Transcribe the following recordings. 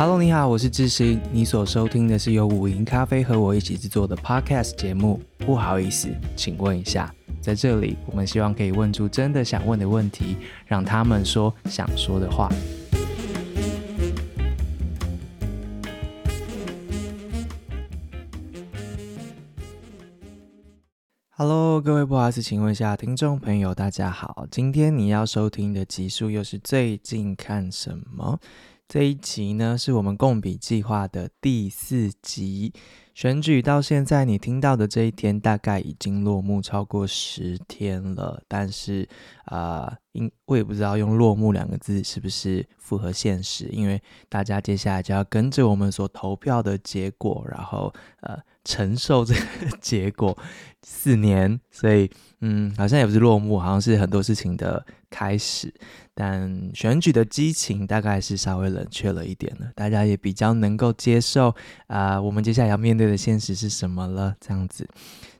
Hello，你好，我是智行。你所收听的是由五营咖啡和我一起制作的 Podcast 节目。不好意思，请问一下，在这里，我们希望可以问出真的想问的问题，让他们说想说的话。Hello，各位不好意思，请问一下，听众朋友，大家好。今天你要收听的集数又是最近看什么？这一集呢，是我们共笔计划的第四集。选举到现在，你听到的这一天大概已经落幕超过十天了。但是，啊、因我也不知道用“落幕”两个字是不是符合现实，因为大家接下来就要跟着我们所投票的结果，然后呃承受这个结果四年。所以，嗯，好像也不是落幕，好像是很多事情的开始。但选举的激情大概是稍微冷却了一点了，大家也比较能够接受啊、我们接下来要面对的现实是什么了，这样子。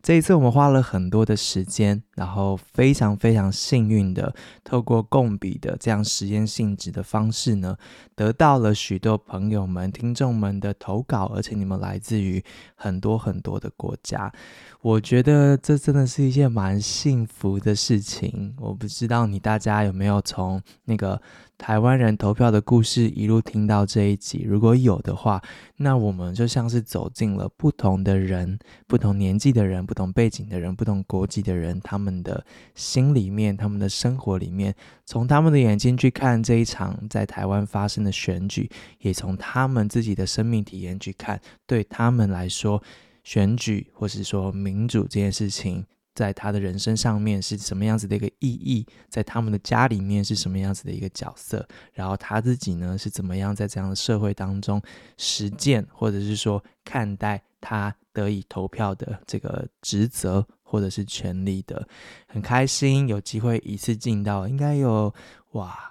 这一次我们花了很多的时间，然后非常非常幸运的，透过共笔的这样实验性质的方式呢，得到了许多朋友们、听众们的投稿，而且你们来自于很多很多的国家。我觉得这真的是一件蛮幸福的事情。我不知道你大家有没有从那个台湾人投票的故事一路听到这一集，如果有的话，那我们就像是走进了不同的人、不同年纪的人、不同背景的人、不同国籍的人，他们的心里面、他们的生活里面，从他们的眼睛去看这一场在台湾发生的选举，也从他们自己的生命体验去看，对他们来说，选举或是说民主这件事情。在他的人生上面是什么样子的一个意义？在他们的家里面是什么样子的一个角色？然后他自己呢是怎么样在这样的社会当中实践，或者是说看待他得以投票的这个职责或者是权利的？很开心有机会一次进到，应该有哇。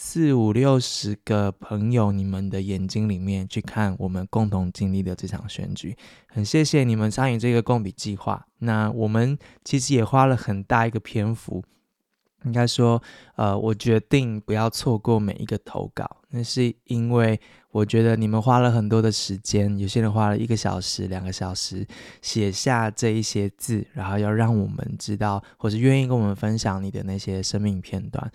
四五六十个朋友，你们的眼睛里面去看我们共同经历的这场选举，很谢谢你们参与这个共笔计划。那我们其实也花了很大一个篇幅，应该说，呃，我决定不要错过每一个投稿，那是因为。我觉得你们花了很多的时间，有些人花了一个小时、两个小时写下这一些字，然后要让我们知道，或是愿意跟我们分享你的那些生命片段。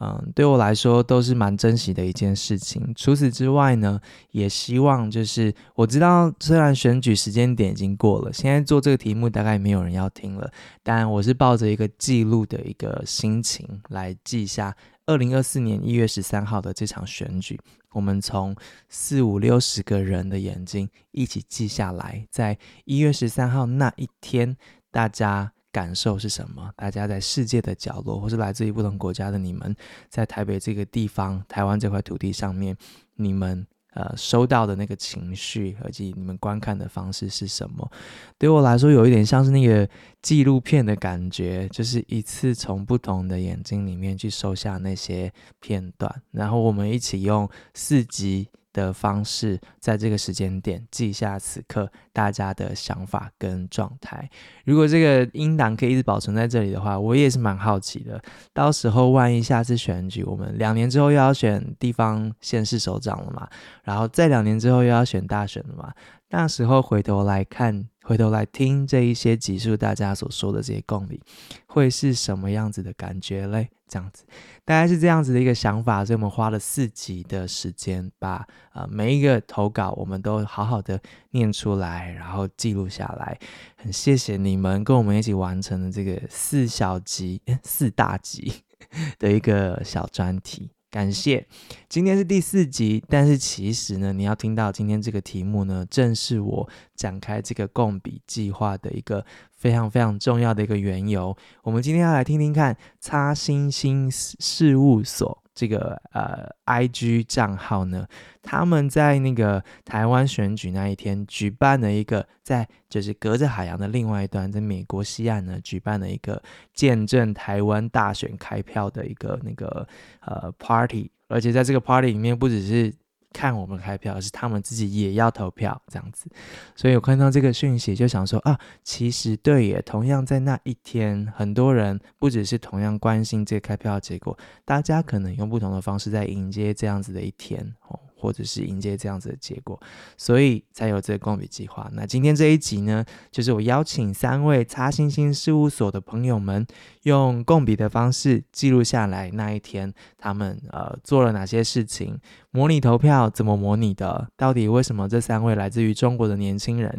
嗯，对我来说都是蛮珍惜的一件事情。除此之外呢，也希望就是我知道，虽然选举时间点已经过了，现在做这个题目大概没有人要听了，但我是抱着一个记录的一个心情来记下二零二四年一月十三号的这场选举。我们从四五六十个人的眼睛一起记下来，在一月十三号那一天，大家感受是什么？大家在世界的角落，或是来自于不同国家的你们，在台北这个地方、台湾这块土地上面，你们。呃，收到的那个情绪，以及你们观看的方式是什么？对我来说，有一点像是那个纪录片的感觉，就是一次从不同的眼睛里面去收下那些片段，然后我们一起用四集。的方式，在这个时间点记下此刻大家的想法跟状态。如果这个音档可以一直保存在这里的话，我也是蛮好奇的。到时候万一下次选举，我们两年之后又要选地方县市首长了嘛，然后再两年之后又要选大选了嘛，那时候回头来看。回头来听这一些集数，大家所说的这些共笔，会是什么样子的感觉嘞？这样子，大概是这样子的一个想法，所以我们花了四集的时间，把呃每一个投稿我们都好好的念出来，然后记录下来。很谢谢你们跟我们一起完成了这个四小集、四大集 的一个小专题。感谢，今天是第四集，但是其实呢，你要听到今天这个题目呢，正是我展开这个共笔计划的一个非常非常重要的一个缘由。我们今天要来听听看擦星星事务所。这个呃，IG 账号呢，他们在那个台湾选举那一天举办了一个，在就是隔着海洋的另外一端，在美国西岸呢举办了一个见证台湾大选开票的一个那个呃 party，而且在这个 party 里面不只是。看我们开票，而是他们自己也要投票这样子，所以我看到这个讯息就想说啊，其实对也，同样在那一天，很多人不只是同样关心这开票的结果，大家可能用不同的方式在迎接这样子的一天哦。或者是迎接这样子的结果，所以才有这个共笔计划。那今天这一集呢，就是我邀请三位擦星星事务所的朋友们，用共笔的方式记录下来那一天他们呃做了哪些事情，模拟投票怎么模拟的，到底为什么这三位来自于中国的年轻人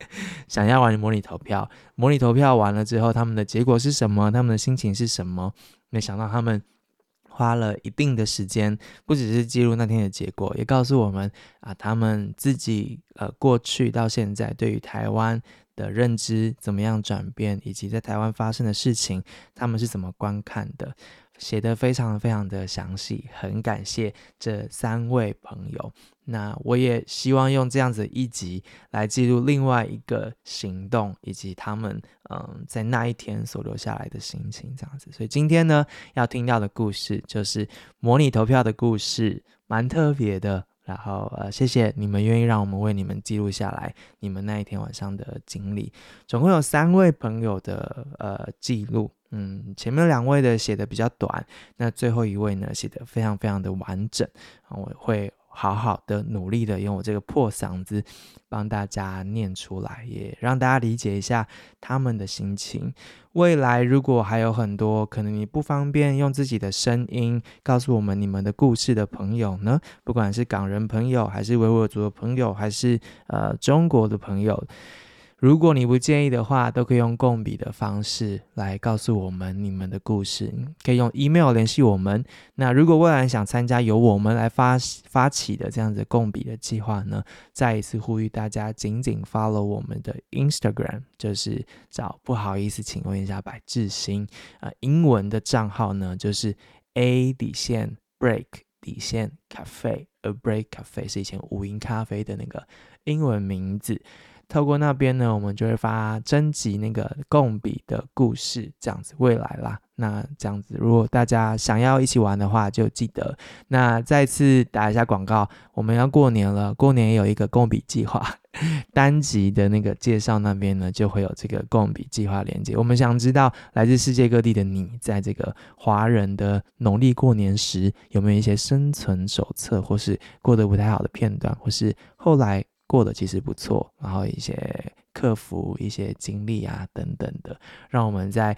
想要玩模拟投票？模拟投票完了之后，他们的结果是什么？他们的心情是什么？没想到他们。花了一定的时间，不只是记录那天的结果，也告诉我们啊，他们自己呃过去到现在对于台湾的认知怎么样转变，以及在台湾发生的事情，他们是怎么观看的。写的非常非常的详细，很感谢这三位朋友。那我也希望用这样子一集来记录另外一个行动，以及他们嗯在那一天所留下来的心情，这样子。所以今天呢，要听到的故事就是模拟投票的故事，蛮特别的。然后呃，谢谢你们愿意让我们为你们记录下来你们那一天晚上的经历。总共有三位朋友的呃记录。嗯，前面两位的写的比较短，那最后一位呢，写的非常非常的完整。我会好好的努力的用我这个破嗓子帮大家念出来，也让大家理解一下他们的心情。未来如果还有很多可能你不方便用自己的声音告诉我们你们的故事的朋友呢，不管是港人朋友，还是维吾尔族的朋友，还是呃中国的朋友。如果你不介意的话，都可以用共笔的方式来告诉我们你们的故事，可以用 email 联系我们。那如果未来想参加由我们来发发起的这样子共笔的计划呢，再一次呼吁大家紧紧 follow 我们的 Instagram，就是找不好意思，请问一下白志新，呃，英文的账号呢就是 A 底线 Break 底线 Cafe，A Break Cafe 是以前五营咖啡的那个英文名字。透过那边呢，我们就会发征集那个共笔的故事，这样子未来啦。那这样子，如果大家想要一起玩的话，就记得。那再次打一下广告，我们要过年了，过年有一个共笔计划 单集的那个介绍，那边呢就会有这个共笔计划连接。我们想知道来自世界各地的你，在这个华人的农历过年时，有没有一些生存手册，或是过得不太好的片段，或是后来。过得其实不错，然后一些克服一些经历啊等等的，让我们在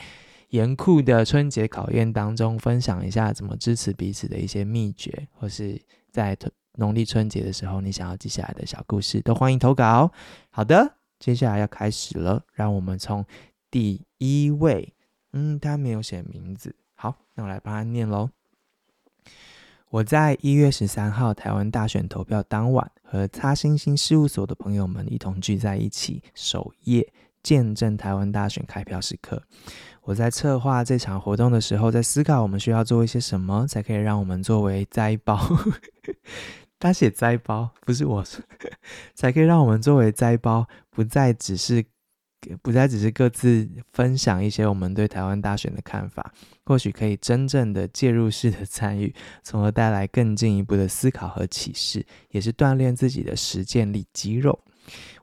严酷的春节考验当中分享一下怎么支持彼此的一些秘诀，或是在农历春节的时候你想要记下来的小故事，都欢迎投稿。好的，接下来要开始了，让我们从第一位，嗯，他没有写名字，好，那我来帮他念喽。我在一月十三号台湾大选投票当晚，和擦星星事务所的朋友们一同聚在一起，守夜见证台湾大选开票时刻。我在策划这场活动的时候，在思考我们需要做一些什么，才可以让我们作为灾包。他写灾包，不是我说，才可以让我们作为灾包，不再只是。不再只是各自分享一些我们对台湾大选的看法，或许可以真正的介入式的参与，从而带来更进一步的思考和启示，也是锻炼自己的实践力肌肉。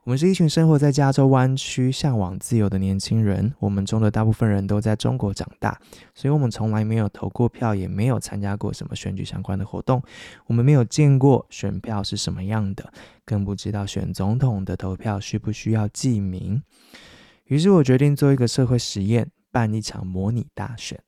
我们是一群生活在加州湾区、向往自由的年轻人。我们中的大部分人都在中国长大，所以我们从来没有投过票，也没有参加过什么选举相关的活动。我们没有见过选票是什么样的，更不知道选总统的投票需不需要记名。于是我决定做一个社会实验，办一场模拟大选。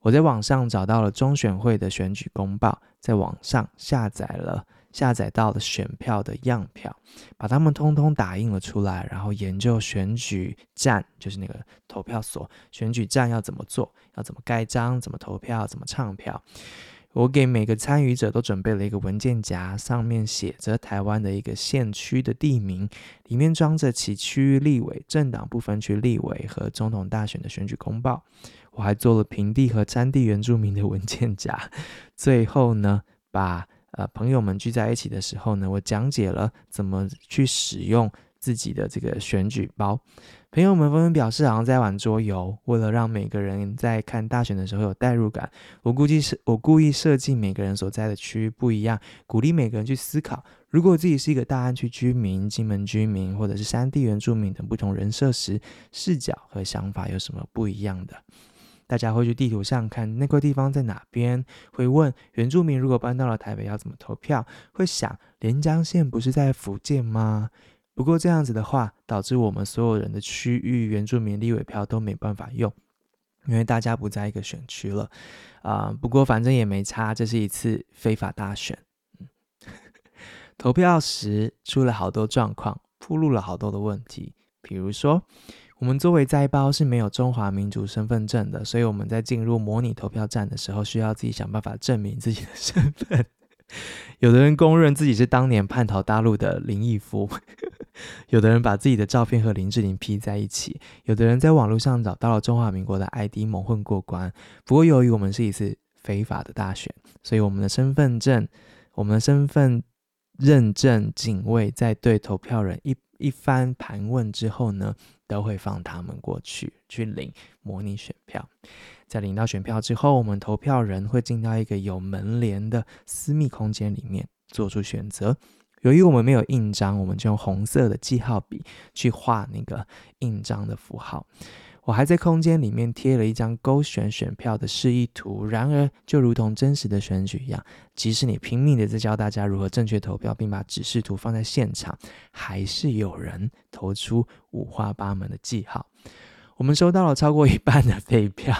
我在网上找到了中选会的选举公报，在网上下载了。下载到了选票的样票，把它们通通打印了出来，然后研究选举站，就是那个投票所，选举站要怎么做，要怎么盖章，怎么投票，怎么唱票。我给每个参与者都准备了一个文件夹，上面写着台湾的一个县区的地名，里面装着其区域立委、政党不分区立委和总统大选的选举公报。我还做了平地和山地原住民的文件夹。最后呢，把呃，朋友们聚在一起的时候呢，我讲解了怎么去使用自己的这个选举包。朋友们纷纷表示好像在玩桌游。为了让每个人在看大选的时候有代入感，我估计是我故意设计每个人所在的区域不一样，鼓励每个人去思考，如果自己是一个大安区居民、金门居民，或者是山地原住民等不同人设时，视角和想法有什么不一样的。大家会去地图上看那块地方在哪边，会问原住民如果搬到了台北要怎么投票，会想连江县不是在福建吗？不过这样子的话，导致我们所有人的区域原住民立委票都没办法用，因为大家不在一个选区了。啊、不过反正也没差，这是一次非法大选。投票时出了好多状况，暴露了好多的问题，比如说。我们作为灾胞是没有中华民族身份证的，所以我们在进入模拟投票站的时候，需要自己想办法证明自己的身份。有的人公认自己是当年叛逃大陆的林毅夫，有的人把自己的照片和林志玲 P 在一起，有的人在网络上找到了中华民国的 ID 蒙混过关。不过由于我们是一次非法的大选，所以我们的身份证、我们的身份认证警卫在对投票人一一番盘问之后呢，都会放他们过去去领模拟选票，在领到选票之后，我们投票人会进到一个有门帘的私密空间里面做出选择。由于我们没有印章，我们就用红色的记号笔去画那个印章的符号。我还在空间里面贴了一张勾选选票的示意图，然而就如同真实的选举一样，即使你拼命的在教大家如何正确投票，并把指示图放在现场，还是有人投出五花八门的记号。我们收到了超过一半的废票，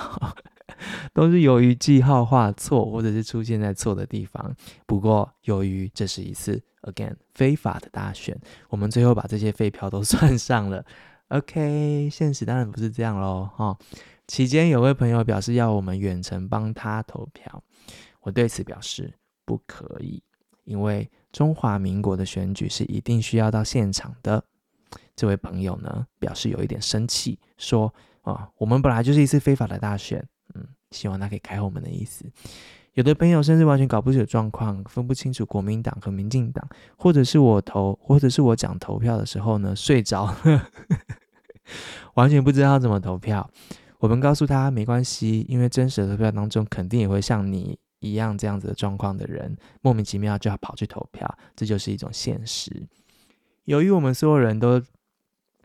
都是由于记号画错，或者是出现在错的地方。不过，由于这是一次 again 非法的大选，我们最后把这些废票都 算上了。OK，现实当然不是这样喽，哈。期间有位朋友表示要我们远程帮他投票，我对此表示不可以，因为中华民国的选举是一定需要到现场的。这位朋友呢表示有一点生气，说啊，我们本来就是一次非法的大选，嗯，希望他可以开后门的意思。有的朋友甚至完全搞不清楚状况，分不清楚国民党和民进党，或者是我投，或者是我讲投票的时候呢睡着了，完全不知道怎么投票。我们告诉他没关系，因为真实的投票当中肯定也会像你一样这样子的状况的人，莫名其妙就要跑去投票，这就是一种现实。由于我们所有人都。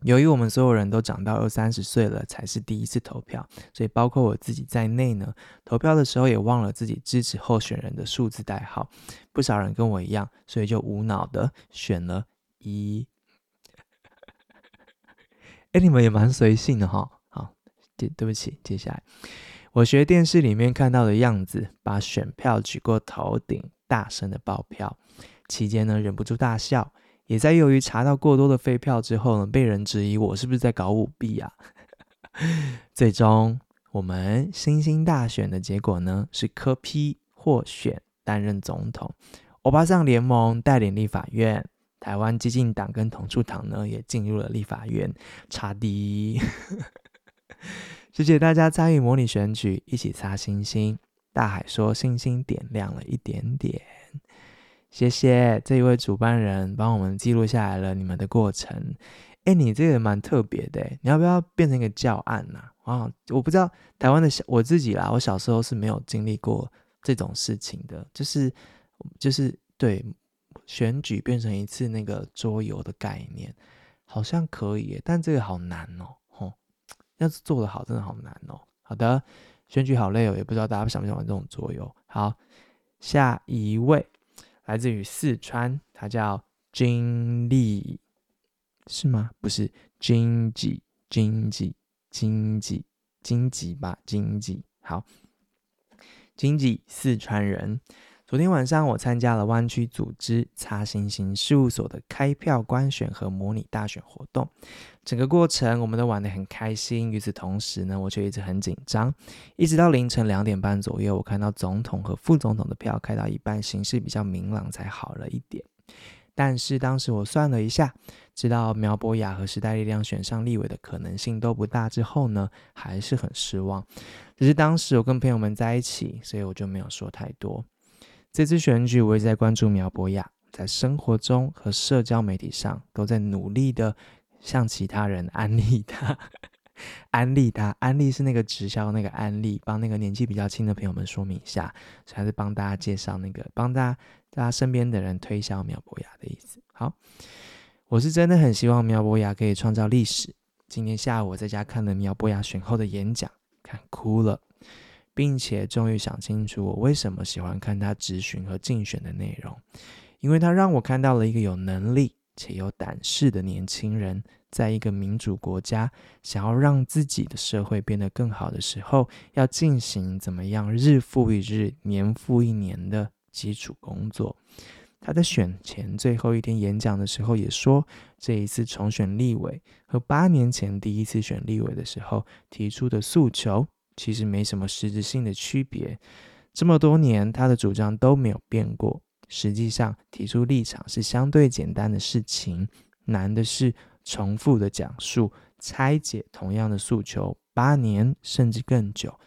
由于我们所有人都长到二三十岁了，才是第一次投票，所以包括我自己在内呢，投票的时候也忘了自己支持候选人的数字代号。不少人跟我一样，所以就无脑的选了一。哎，你们也蛮随性的哈。好，对，对不起，接下来我学电视里面看到的样子，把选票举过头顶，大声的报票，期间呢忍不住大笑。也在由于查到过多的废票之后呢，被人质疑我是不是在搞舞弊啊？最终，我们新兴大选的结果呢是柯 P 获选担任总统，欧巴桑联盟带领立法院，台湾激进党跟统促党呢也进入了立法院，差的。谢谢大家参与模拟选举，一起擦星星。大海说星星点亮了一点点。谢谢这一位主办人帮我们记录下来了你们的过程。哎，你这个蛮特别的，你要不要变成一个教案呢？啊？啊，我不知道台湾的小我自己啦，我小时候是没有经历过这种事情的，就是就是对选举变成一次那个桌游的概念，好像可以，但这个好难哦，吼，要是做得好，真的好难哦。好的，选举好累哦，也不知道大家想不想玩这种桌游。好，下一位。来自于四川，他叫金丽，是吗？不是，经济，经济，经济，经济吧，经济。好，经济，四川人。昨天晚上我参加了湾区组织擦星星事务所的开票观选和模拟大选活动，整个过程我们都玩得很开心。与此同时呢，我却一直很紧张，一直到凌晨两点半左右，我看到总统和副总统的票开到一半，形势比较明朗，才好了一点。但是当时我算了一下，知道苗博雅和时代力量选上立委的可能性都不大之后呢，还是很失望。只是当时我跟朋友们在一起，所以我就没有说太多。这次选举，我一直在关注苗博雅，在生活中和社交媒体上都在努力的向其他人安利他，安利他，安利是那个直销那个安利，帮那个年纪比较轻的朋友们说明一下，还是帮大家介绍那个，帮大家大家身边的人推销苗博雅的意思。好，我是真的很希望苗博雅可以创造历史。今天下午我在家看了苗博雅选后的演讲，看哭了。并且终于想清楚我为什么喜欢看他质询和竞选的内容，因为他让我看到了一个有能力且有胆识的年轻人，在一个民主国家，想要让自己的社会变得更好的时候，要进行怎么样日复一日、年复一年的基础工作。他在选前最后一天演讲的时候也说，这一次重选立委和八年前第一次选立委的时候提出的诉求，其实没什么实质性的区别。这么多年，他的主张都没有变过。实际上，提出立场是相对简单的事情，难的是重复的讲述、拆解同样的诉求，八年甚至更久。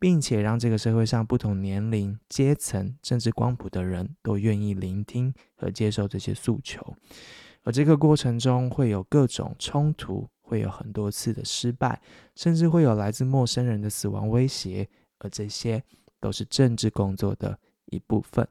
并且让这个社会上不同年龄、阶层、政治光谱的人都愿意聆听和接受这些诉求，而这个过程中会有各种冲突，会有很多次的失败，甚至会有来自陌生人的死亡威胁，而这些都是政治工作的一部分。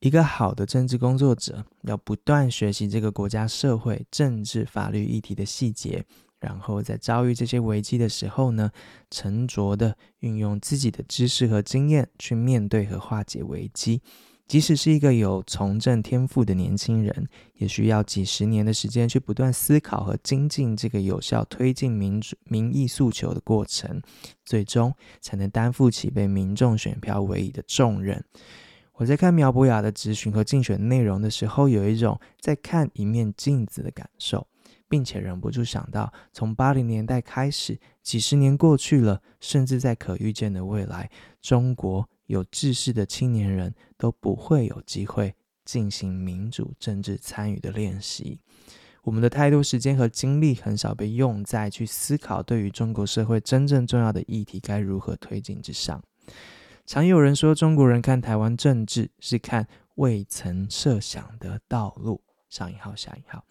一个好的政治工作者要不断学习这个国家社会、政治、法律议题的细节。然后在遭遇这些危机的时候呢，沉着地运用自己的知识和经验去面对和化解危机。即使是一个有从政天赋的年轻人，也需要几十年的时间去不断思考和精进这个有效推进民主民意诉求的过程，最终才能担负起被民众选票委以的重任。我在看苗博雅的质询和竞选内容的时候，有一种在看一面镜子的感受。并且忍不住想到，从八零年代开始，几十年过去了，甚至在可预见的未来，中国有志士的青年人都不会有机会进行民主政治参与的练习。我们的太多时间和精力很少被用在去思考对于中国社会真正重要的议题该如何推进之上。常有人说，中国人看台湾政治是看未曾设想的道路。上引号，下引号。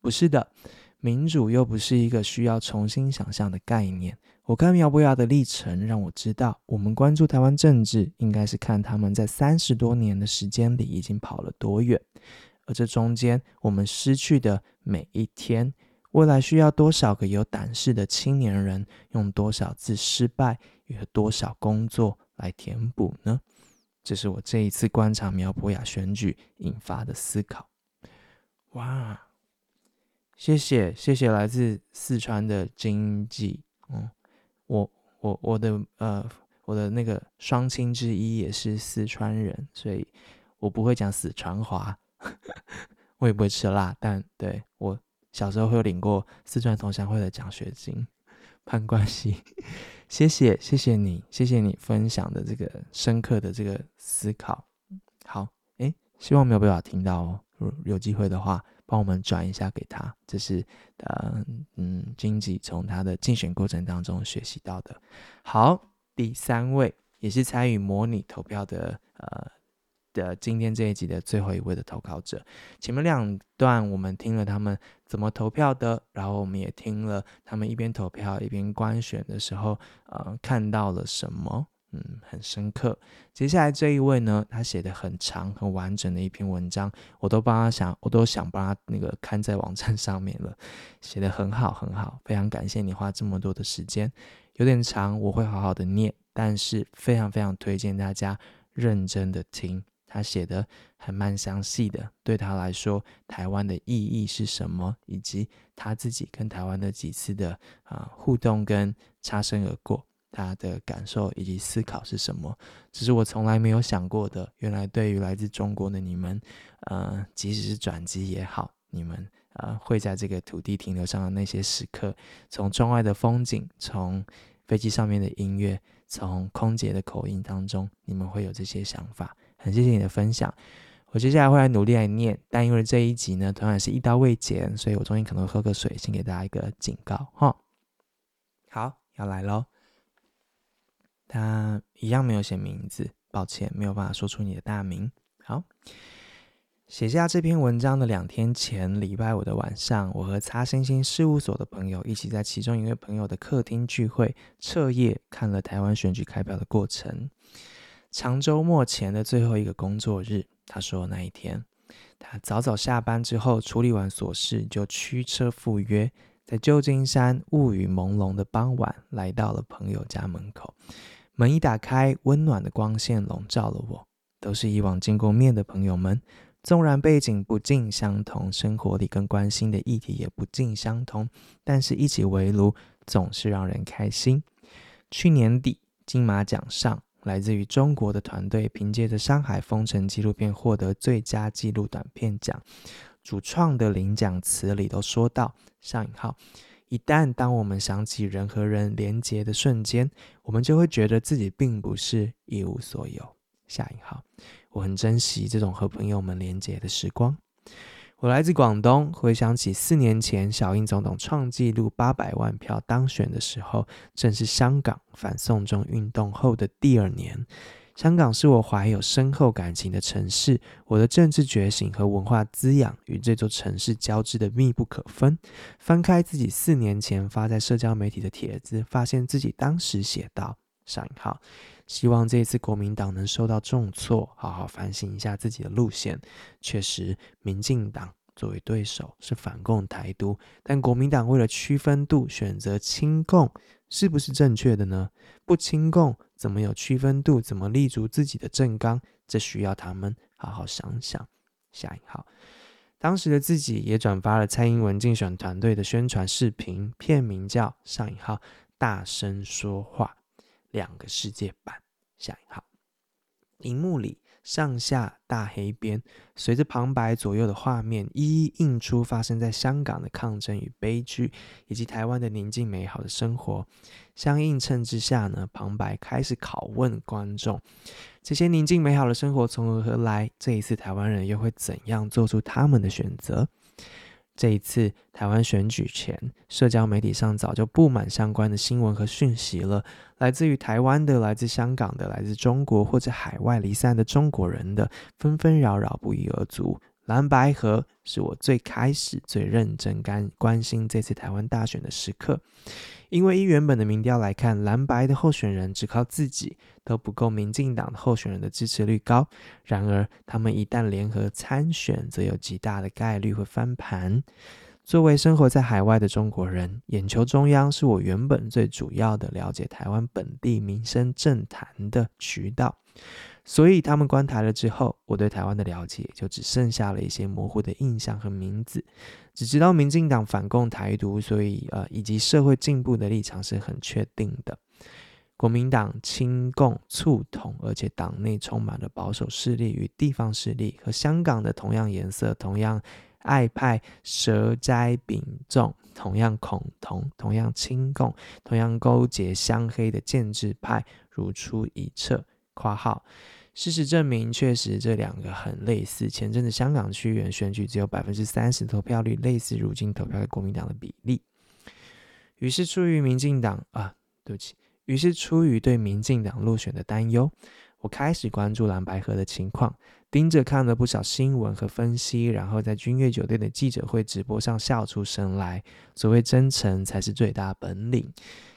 不是的，民主又不是一个需要重新想象的概念。我看苗博雅的历程，让我知道，我们关注台湾政治，应该是看他们在三十多年的时间里已经跑了多远，而这中间我们失去的每一天，未来需要多少个有胆识的青年人，用多少次失败与多少工作来填补呢？这是我这一次观察苗博雅选举引发的思考。哇！谢谢谢谢来自四川的经济，嗯，我我我的呃我的那个双亲之一也是四川人，所以我不会讲四川话，我也不会吃辣，但对我小时候会有领过四川同乡会的奖学金，攀关系，谢谢谢谢你谢谢你分享的这个深刻的这个思考，好，诶，希望没有被我听到哦，有机会的话。帮我们转一下给他，这是呃嗯，经济从他的竞选过程当中学习到的。好，第三位也是参与模拟投票的呃的今天这一集的最后一位的投稿者。前面两段我们听了他们怎么投票的，然后我们也听了他们一边投票一边观选的时候，呃，看到了什么。嗯，很深刻。接下来这一位呢，他写的很长、很完整的一篇文章，我都帮他想，我都想帮他那个刊在网站上面了。写的很好，很好，非常感谢你花这么多的时间。有点长，我会好好的念，但是非常非常推荐大家认真的听。他写的还蛮详细的，对他来说，台湾的意义是什么，以及他自己跟台湾的几次的啊、互动跟擦身而过。他的感受以及思考是什么？这是我从来没有想过的。原来对于来自中国的你们，呃，即使是转机也好，你们呃会在这个土地停留上的那些时刻，从窗外的风景，从飞机上面的音乐，从空姐的口音当中，你们会有这些想法。很谢谢你的分享。我接下来会来努力来念，但因为这一集呢，同样是一刀未剪，所以我中间可能会喝个水，先给大家一个警告哈。好，要来喽。他一样没有写名字，抱歉，没有办法说出你的大名。好，写下这篇文章的两天前，礼拜五的晚上，我和擦星星事务所的朋友一起在其中一位朋友的客厅聚会，彻夜看了台湾选举开票的过程。长周末前的最后一个工作日，他说那一天，他早早下班之后处理完琐事，就驱车赴约。在旧金山雾雨朦胧的傍晚，来到了朋友家门口。门一打开，温暖的光线笼罩了我。都是以往见过面的朋友们，纵然背景不尽相同，生活里更关心的议题也不尽相同，但是一起围炉总是让人开心。去年底金马奖上，来自于中国的团队凭借着《山海风尘》纪录片获得最佳纪录短片奖。主创的领奖词里都说到：“上引号，一旦当我们想起人和人连结的瞬间，我们就会觉得自己并不是一无所有。”下引号，我很珍惜这种和朋友们连结的时光。我来自广东，回想起四年前小英总统创纪录八百万票当选的时候，正是香港反送中运动后的第二年。香港是我怀有深厚感情的城市，我的政治觉醒和文化滋养与这座城市交织得密不可分。翻开自己四年前发在社交媒体的帖子，发现自己当时写道：“上引号，希望这一次国民党能受到重挫，好好反省一下自己的路线。确实，民进党作为对手是反共台独，但国民党为了区分度选择亲共，是不是正确的呢？不亲共。”怎么有区分度？怎么立足自己的正纲？这需要他们好好想想。下引号，当时的自己也转发了蔡英文竞选团队的宣传视频，片名叫“上引号大声说话”，两个世界版。下引号，荧幕里。上下大黑边，随着旁白左右的画面，一一映出发生在香港的抗争与悲剧，以及台湾的宁静美好的生活。相映衬之下呢，旁白开始拷问观众：这些宁静美好的生活从何而来？这一次台湾人又会怎样做出他们的选择？这一次台湾选举前，社交媒体上早就布满相关的新闻和讯息了。来自于台湾的、来自香港的、来自中国或者海外离散的中国人的，纷纷扰扰不一而足。蓝白合是我最开始最认真干关心这次台湾大选的时刻。因为依原本的民调来看，蓝白的候选人只靠自己都不够民进党的候选人的支持率高。然而，他们一旦联合参选，则有极大的概率会翻盘。作为生活在海外的中国人，眼球中央是我原本最主要的了解台湾本地民生政坛的渠道。所以他们关台了之后，我对台湾的了解就只剩下了一些模糊的印象和名字，只知道民进党反共台独，所以呃，以及社会进步的立场是很确定的。国民党亲共促统，而且党内充满了保守势力与地方势力，和香港的同样颜色、同样爱派蛇斋饼粽、同样恐同、同样亲共、同样勾结乡黑的建制派如出一辙。括号。事实证明，确实这两个很类似。前阵子香港区议员选举只有百分之三十投票率，类似如今投票给国民党的比例。于是出于民进党啊，对不起，于是出于对民进党落选的担忧，我开始关注蓝白河的情况，盯着看了不少新闻和分析，然后在君悦酒店的记者会直播上笑出声来。所谓真诚才是最大本领。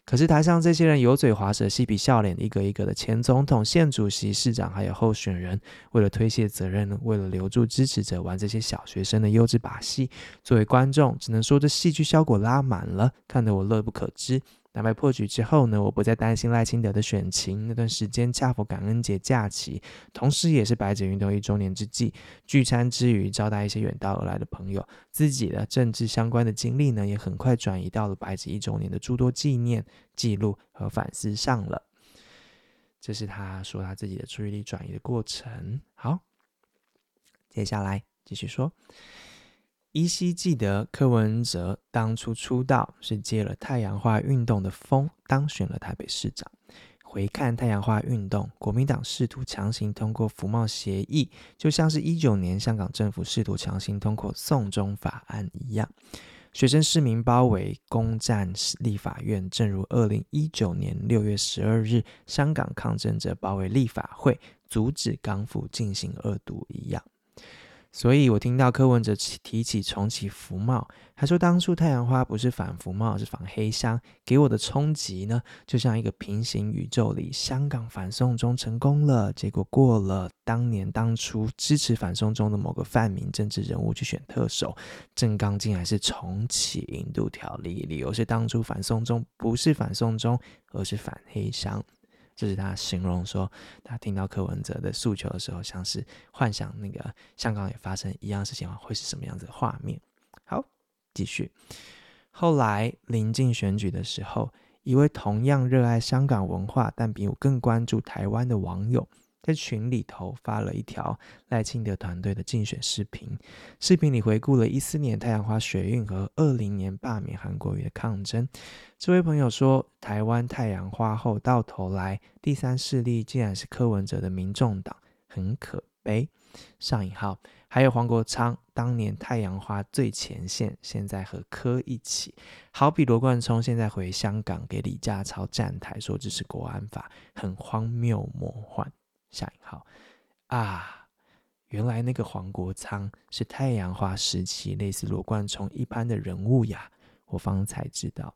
可是台上这些人油嘴滑舌、嬉皮笑脸，一个一个的前总统、县主席、市长，还有候选人，为了推卸责任，为了留住支持者，玩这些小学生的幼稚把戏。作为观众，只能说这戏剧效果拉满了，看得我乐不可支。蓝白破局之后呢，我不再担心赖清德的选情。那段时间恰逢感恩节假期，同时也是白纸运动一周年之际，聚餐之余招待一些远道而来的朋友，自己的政治相关的经历呢，也很快转移到了白纸一周年的诸多纪念、记录和反思上了。这是他说他自己的注意力转移的过程。好，接下来继续说。依稀记得柯文哲当初出道是借了太阳花运动的风当选了台北市长。回看太阳花运动，国民党试图强行通过服贸协议，就像是一九年香港政府试图强行通过送中法案一样。学生市民包围攻占立法院，正如二零一九年六月十二日香港抗争者包围立法会，阻止港府进行二读一样。所以我听到柯文哲提起重启服贸，他说当初太阳花不是反服贸，是反黑箱，给我的冲击呢，就像一个平行宇宙里，香港反送中成功了，结果过了当年当初支持反送中的某个泛民政治人物去选特首，政纲竟然是重启引渡条例，理由是当初反送中不是反送中，而是反黑箱。这是他形容说，他听到柯文哲的诉求的时候，像是幻想那个香港也发生一样事情，会是什么样子的画面？好，继续。后来临近选举的时候，一位同样热爱香港文化，但比我更关注台湾的网友。在群里头发了一条赖清德团队的竞选视频，视频里回顾了一四年太阳花学运和二零年罢免韩国瑜的抗争。这位朋友说，台湾太阳花后到头来第三势力竟然是柯文哲的民众党，很可悲。上引号，还有黄国昌，当年太阳花最前线，现在和柯一起，好比罗冠聪现在回香港给李家超站台说支持国安法，很荒谬魔幻。下引号啊，原来那个黄国昌是太阳花时期类似罗冠聪一般的人物呀！我方才知道，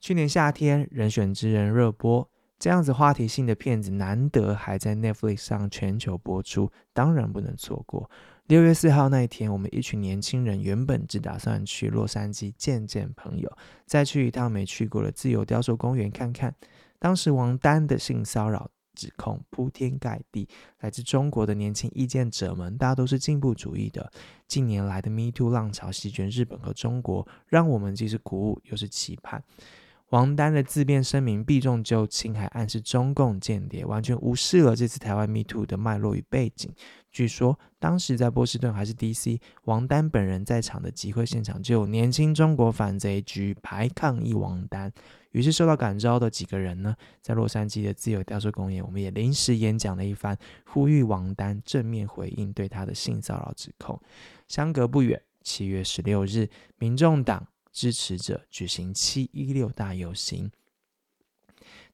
去年夏天《人选之人》热播，这样子话题性的片子难得还在 Netflix 上全球播出，当然不能错过。六月四号那一天，我们一群年轻人原本只打算去洛杉矶见见朋友，再去一趟没去过的自由雕塑公园看看。当时王丹的性骚扰。指控铺天盖地，来自中国的年轻意见者们，大都是进步主义的。近年来的 Me Too 浪潮席卷日本和中国，让我们既是鼓舞又是期盼。王丹的自辩声明避重就轻，还暗示中共间谍，完全无视了这次台湾 Me Too 的脉络与背景。据说当时在波士顿还是 DC，王丹本人在场的集会现场就有年轻中国反贼举牌抗议王丹。于是受到感召的几个人呢，在洛杉矶的自由雕塑公园，我们也临时演讲了一番，呼吁王丹正面回应对他的性骚扰指控。相隔不远，七月十六日，民众党支持者举行七一六大游行。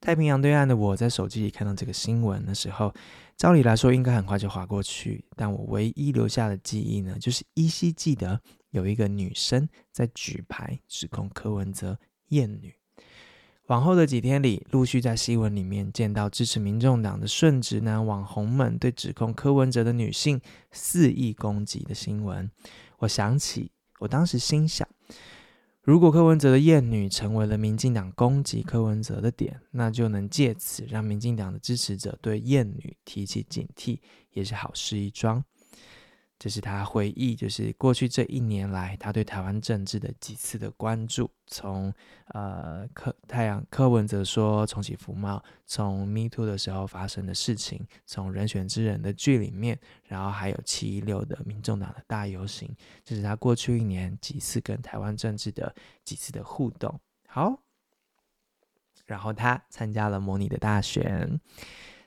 太平洋对岸的我在手机里看到这个新闻的时候，照理来说应该很快就划过去，但我唯一留下的记忆呢，就是依稀记得有一个女生在举牌指控柯文哲厌女。往后的几天里，陆续在新闻里面见到支持民众党的顺直男网红们对指控柯文哲的女性肆意攻击的新闻。我想起，我当时心想，如果柯文哲的厌女成为了民进党攻击柯文哲的点，那就能借此让民进党的支持者对厌女提起警惕，也是好事一桩。这是他回忆，就是过去这一年来，他对台湾政治的几次的关注。从呃柯太阳柯文哲说重启服贸，从 Me Too 的时候发生的事情，从人选之人的剧里面，然后还有七一六的民众党的大游行，这是他过去一年几次跟台湾政治的几次的互动。好，然后他参加了模拟的大选。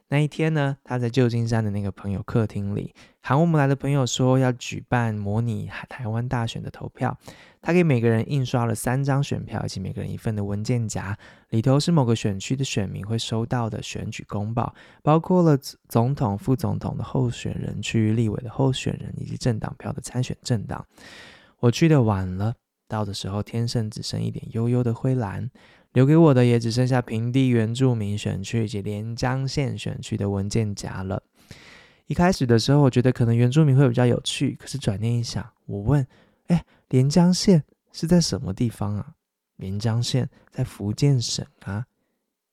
那一天呢，他在旧金山的那个朋友客厅里，喊我们来的朋友说要举办模拟台湾大选的投票。他给每个人印刷了三张选票，以及每个人一份的文件夹，里头是某个选区的选民会收到的选举公报，包括了总统、副总统的候选人、区域立委的候选人以及政党票的参选政党。我去的晚了，到的时候天色只剩一点幽幽的灰蓝。留给我的也只剩下平地原住民选区以及连江县选区的文件夹了。一开始的时候，我觉得可能原住民会比较有趣，可是转念一想，我问：“哎，连江县是在什么地方啊？”连江县在福建省啊。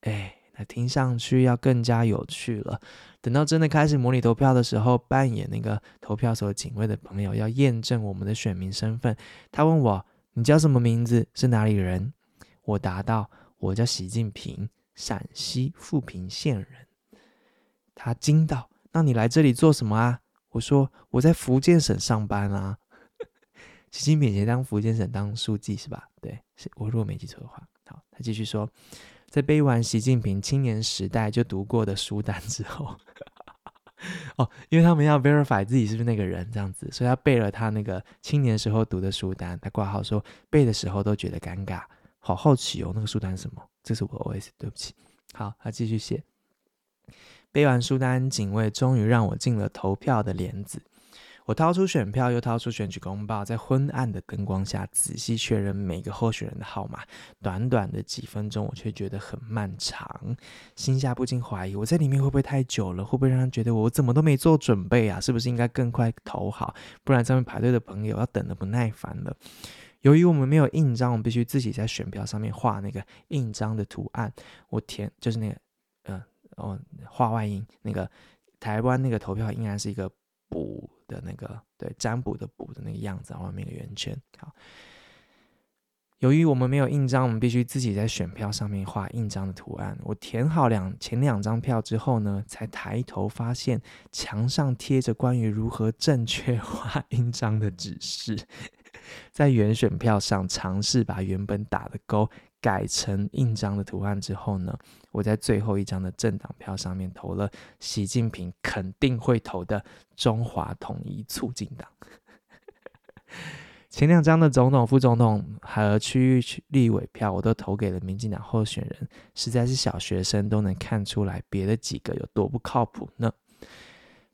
哎，那听上去要更加有趣了。等到真的开始模拟投票的时候，扮演那个投票所警卫的朋友要验证我们的选民身份，他问我：“你叫什么名字？是哪里人？”我答道：“我叫习近平，陕西富平县人。”他惊道：“那你来这里做什么啊？”我说：“我在福建省上班啊。”习近平以前当福建省当书记是吧？对，是我如果没记错的话。好，他继续说：“在背完习近平青年时代就读过的书单之后，哦，因为他们要 verify 自己是不是那个人，这样子，所以他背了他那个青年时候读的书单。他挂号说背的时候都觉得尴尬。”好好奇哦，那个书单是什么？这是我 OS，对不起。好，他继续写。背完书单，警卫终于让我进了投票的帘子。我掏出选票，又掏出选举公报，在昏暗的灯光下仔细确认每个候选人的号码。短短的几分钟，我却觉得很漫长，心下不禁怀疑：我在里面会不会太久了？会不会让人觉得我怎么都没做准备啊？是不是应该更快投好？不然上面排队的朋友要等得不耐烦了。由于我们没有印章，我们必须自己在选票上面画那个印章的图案。我填就是那个，嗯、哦，画外音那个台湾那个投票应该是一个卜。的那个对占卜的卜的那个样子，外面的圆圈。好，由于我们没有印章，我们必须自己在选票上面画印章的图案。我填好两前两张票之后呢，才抬头发现墙上贴着关于如何正确画印章的指示。在原选票上尝试把原本打的勾改成印章的图案之后呢，我在最后一张的政党票上面投了习近平肯定会投的中华统一促进党。前两张的总统、副总统和区域立委票我都投给了民进党候选人，实在是小学生都能看出来别的几个有多不靠谱呢。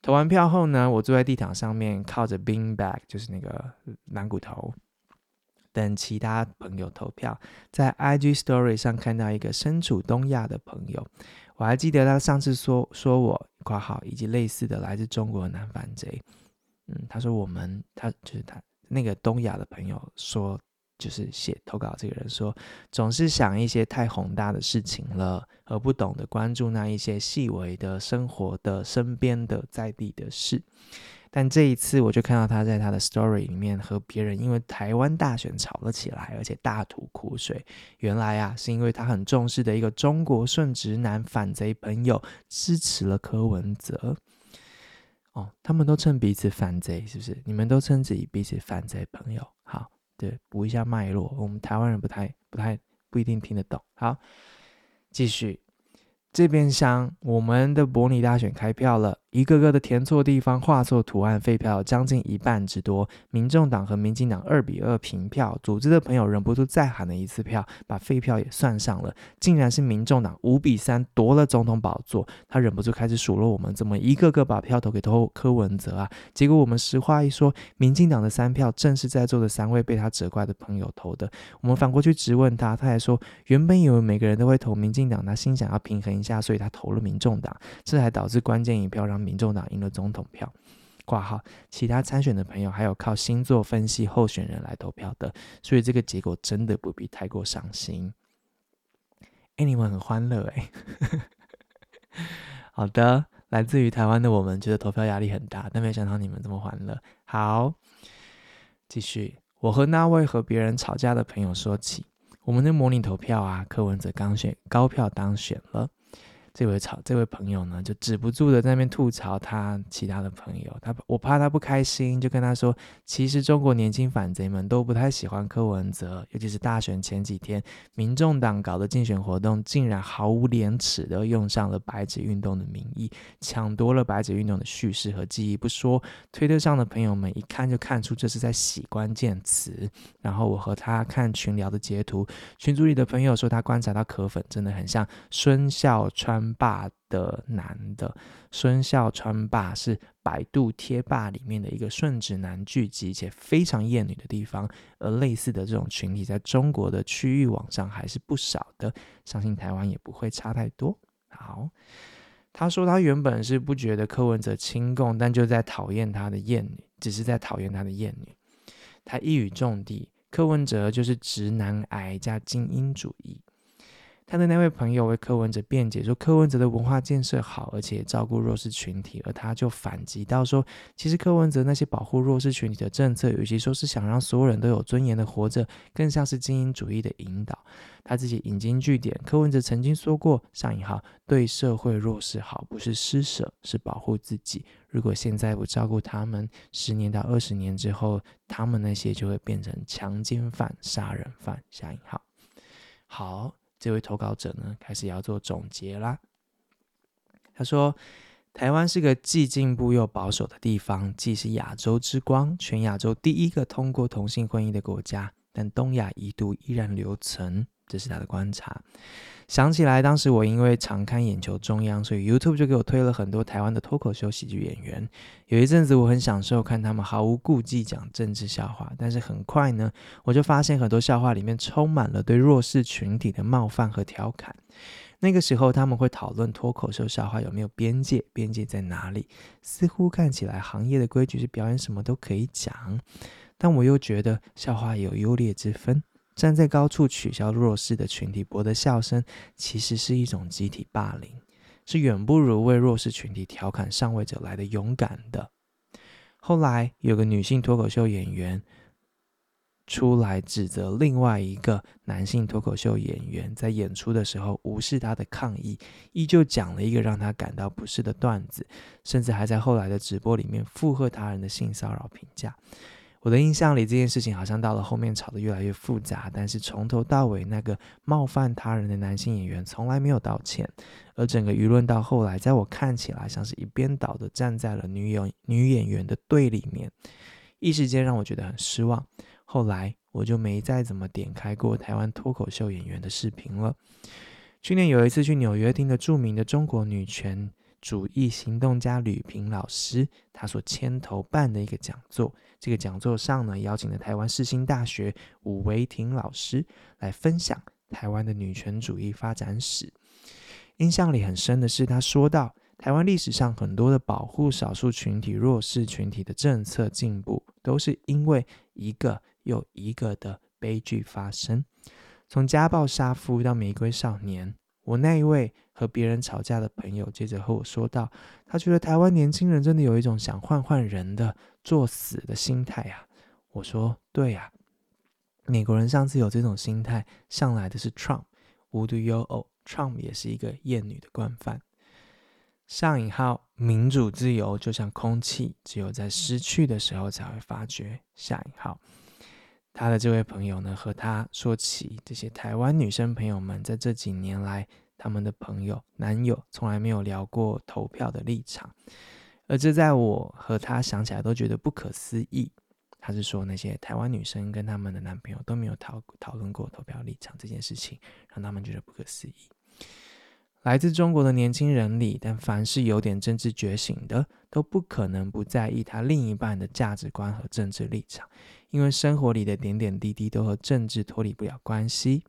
投完票后呢，我坐在地毯上面，靠着 bean bag，就是那个懒骨头，等其他朋友投票。在 IG Story 上看到一个身处东亚的朋友，我还记得他上次说说我括号以及类似的来自中国的男反贼。嗯，他说我们他就是他那个东亚的朋友说。就是写投稿这个人说，总是想一些太宏大的事情了，而不懂得关注那一些细微的生活的身边的在地的事。但这一次，我就看到他在他的 story 里面和别人因为台湾大选吵了起来，而且大吐苦水。原来啊，是因为他很重视的一个中国顺直男反贼朋友支持了柯文哲。哦，他们都称彼此反贼，是不是？你们都称自己彼此反贼朋友？好。对，补一下脉络，我们台湾人不太、不太、不一定听得懂。好，继续。这边厢，我们的伯尼大选开票了。一个个的填错地方、画错图案，废票将近一半之多。民众党和民进党二比二平票，组织的朋友忍不住再喊了一次票，把废票也算上了。竟然是民众党五比三夺了总统宝座。他忍不住开始数落我们，怎么一个个把票投给投柯文哲啊？结果我们实话一说，民进党的三票正是在座的三位被他责怪的朋友投的。我们反过去质问他，他还说原本以为每个人都会投民进党，他心想要平衡一下，所以他投了民众党，这还导致关键一票让。民众党赢了总统票，挂号。其他参选的朋友还有靠星座分析候选人来投票的，所以这个结果真的不必太过伤心。哎，你们很欢乐哎。好的，来自于台湾的我们觉得投票压力很大，但没想到你们这么欢乐。好，继续。我和那位和别人吵架的朋友说起，我们的模拟投票啊，柯文哲刚选高票当选了。这位吵，这位朋友呢，就止不住的在那边吐槽他其他的朋友，他我怕他不开心，就跟他说，其实中国年轻反贼们都不太喜欢柯文哲，尤其是大选前几天，民众党搞的竞选活动，竟然毫无廉耻的用上了白纸运动的名义，抢夺了白纸运动的叙事和记忆不说，推特上的朋友们一看就看出这是在洗关键词，然后我和他看群聊的截图，群组里的朋友说他观察到柯粉真的很像孙笑川。霸的男的孙笑川霸是百度贴吧里面的一个顺直男聚集且非常厌女的地方，而类似的这种群体在中国的区域网上还是不少的，相信台湾也不会差太多。好，他说他原本是不觉得柯文哲亲共，但就在讨厌他的厌女，只是在讨厌他的厌女。他一语中的，柯文哲就是直男癌加精英主义。他的那位朋友为柯文哲辩解说，柯文哲的文化建设好，而且照顾弱势群体，而他就反击到说，其实柯文哲那些保护弱势群体的政策，与其说是想让所有人都有尊严的活着，更像是精英主义的引导。他自己引经据典，柯文哲曾经说过：“上引号，对社会弱势好，不是施舍，是保护自己。如果现在不照顾他们，十年到二十年之后，他们那些就会变成强奸犯、杀人犯。”下引号，好。这位投稿者呢，开始要做总结啦。他说：“台湾是个既进步又保守的地方，既是亚洲之光，全亚洲第一个通过同性婚姻的国家，但东亚一度依然留存。这是他的观察。想起来，当时我因为常看眼球中央，所以 YouTube 就给我推了很多台湾的脱口秀喜剧演员。有一阵子，我很享受看他们毫无顾忌讲政治笑话，但是很快呢，我就发现很多笑话里面充满了对弱势群体的冒犯和调侃。那个时候，他们会讨论脱口秀笑话有没有边界，边界在哪里？似乎看起来行业的规矩是表演什么都可以讲，但我又觉得笑话有优劣之分。站在高处取笑弱势的群体博得笑声，其实是一种集体霸凌，是远不如为弱势群体调侃上位者来的勇敢的。后来有个女性脱口秀演员出来指责另外一个男性脱口秀演员在演出的时候无视他的抗议，依旧讲了一个让他感到不适的段子，甚至还在后来的直播里面附和他人的性骚扰评价。我的印象里，这件事情好像到了后面吵得越来越复杂，但是从头到尾，那个冒犯他人的男性演员从来没有道歉，而整个舆论到后来，在我看起来像是一边倒的站在了女友女演员的对立面，一时间让我觉得很失望。后来我就没再怎么点开过台湾脱口秀演员的视频了。去年有一次去纽约听的著名的中国女权主义行动家吕平老师，他所牵头办的一个讲座。这个讲座上呢，邀请了台湾世新大学伍维婷老师来分享台湾的女权主义发展史。印象里很深的是，他说到台湾历史上很多的保护少数群体、弱势群体的政策进步，都是因为一个又一个的悲剧发生，从家暴杀夫到玫瑰少年。我那一位和别人吵架的朋友，接着和我说道，他觉得台湾年轻人真的有一种想换换人的作死的心态啊。我说对呀，美国人上次有这种心态，上来的是 Trump，无独有偶，Trump 也是一个厌女的惯犯。上引号，民主自由就像空气，只有在失去的时候才会发觉。下引号。他的这位朋友呢，和他说起这些台湾女生朋友们在这几年来，他们的朋友、男友从来没有聊过投票的立场，而这在我和他想起来都觉得不可思议。他是说那些台湾女生跟他们的男朋友都没有讨讨论过投票立场这件事情，让他们觉得不可思议。来自中国的年轻人里，但凡是有点政治觉醒的，都不可能不在意他另一半的价值观和政治立场。因为生活里的点点滴滴都和政治脱离不了关系，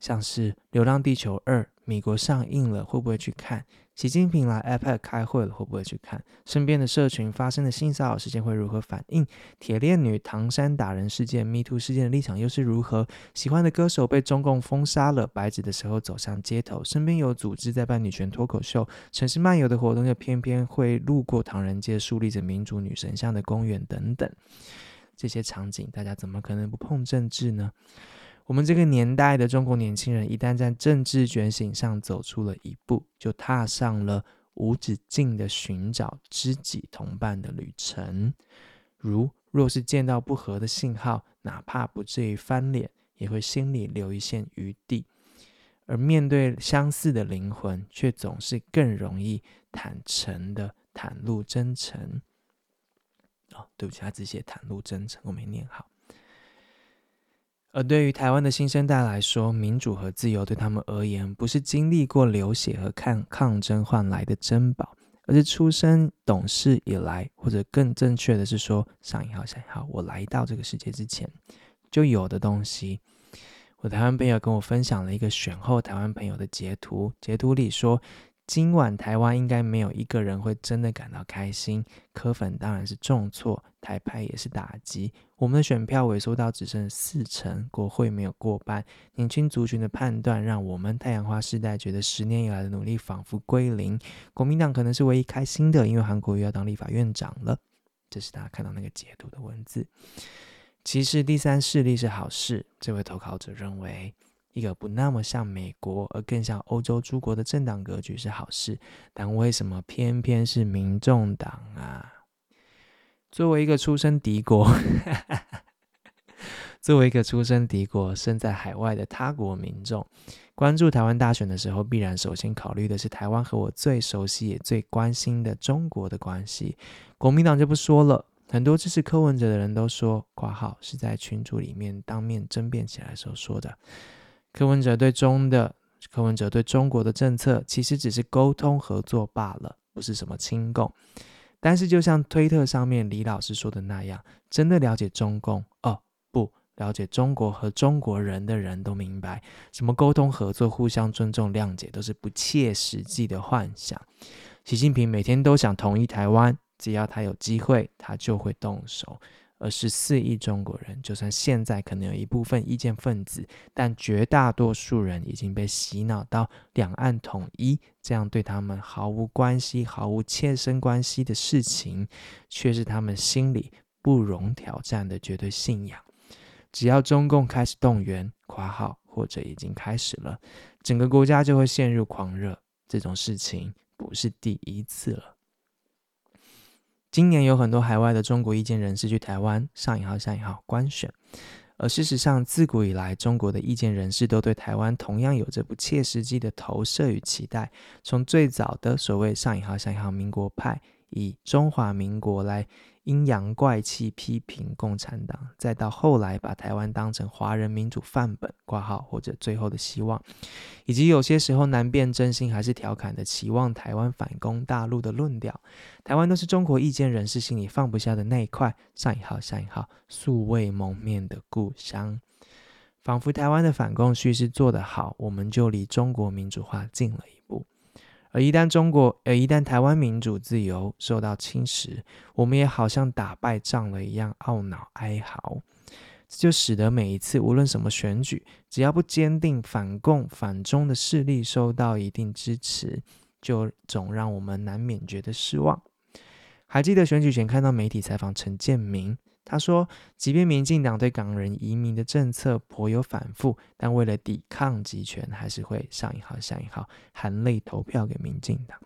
像是《流浪地球二》美国上映了，会不会去看？习近平来 iPad 开会了，会不会去看？身边的社群发生的性骚扰事件会如何反应？铁链女唐山打人事件、MeToo 事件的立场又是如何？喜欢的歌手被中共封杀了，白纸的时候走上街头，身边有组织在办女权脱口秀，城市漫游的活动又偏偏会路过唐人街，树立着民主女神像的公园等等。这些场景，大家怎么可能不碰政治呢？我们这个年代的中国年轻人，一旦在政治觉醒上走出了一步，就踏上了无止境的寻找知己同伴的旅程。如若是见到不合的信号，哪怕不至于翻脸，也会心里留一线余地；而面对相似的灵魂，却总是更容易坦诚的袒露真诚。哦，对不起，他只写袒露真诚，我没念好。而对于台湾的新生代来说，民主和自由对他们而言，不是经历过流血和抗抗争换来的珍宝，而是出生懂事以来，或者更正确的是说，上一号下一号，我来到这个世界之前就有的东西。我台湾朋友跟我分享了一个选后台湾朋友的截图，截图里说。今晚台湾应该没有一个人会真的感到开心，柯粉当然是重挫，台派也是打击。我们的选票萎缩到只剩四成，国会没有过半。年轻族群的判断让我们太阳花世代觉得十年以来的努力仿佛归零。国民党可能是唯一开心的，因为韩国瑜要当立法院长了。这是大家看到那个截图的文字。其实第三势力是好事，这位投稿者认为。一个不那么像美国，而更像欧洲诸国的政党格局是好事，但为什么偏偏是民众党啊？作为一个出身敌国，作为一个出身 敌国、身在海外的他国民众，关注台湾大选的时候，必然首先考虑的是台湾和我最熟悉也最关心的中国的关系。国民党就不说了，很多支持柯文哲的人都说，括号是在群组里面当面争辩起来时候说的。柯文哲对中的柯文哲对中国的政策，其实只是沟通合作罢了，不是什么亲共。但是，就像推特上面李老师说的那样，真的了解中共哦，不了解中国和中国人的人都明白，什么沟通合作、互相尊重、谅解，都是不切实际的幻想。习近平每天都想统一台湾，只要他有机会，他就会动手。而十四亿中国人，就算现在可能有一部分意见分子，但绝大多数人已经被洗脑到两岸统一这样对他们毫无关系、毫无切身关系的事情，却是他们心里不容挑战的绝对信仰。只要中共开始动员、括号或者已经开始了，整个国家就会陷入狂热。这种事情不是第一次了。今年有很多海外的中国意见人士去台湾上引号下引号官选，而事实上，自古以来，中国的意见人士都对台湾同样有着不切实际的投射与期待。从最早的所谓上引号下引号民国派，以中华民国来。阴阳怪气批评共产党，再到后来把台湾当成华人民主范本挂号，或者最后的希望，以及有些时候难辨真心还是调侃的期望台湾反攻大陆的论调，台湾都是中国意见人士心里放不下的那一块上引号下引号素未谋面的故乡，仿佛台湾的反共叙事做得好，我们就离中国民主化近了一步。而一旦中国，而，一旦台湾民主自由受到侵蚀，我们也好像打败仗了一样懊恼哀嚎。这就使得每一次无论什么选举，只要不坚定反共反中的势力受到一定支持，就总让我们难免觉得失望。还记得选举前看到媒体采访陈建明。他说：“即便民进党对港人移民的政策颇有反复，但为了抵抗极权，还是会上引号下引号含泪投票给民进党。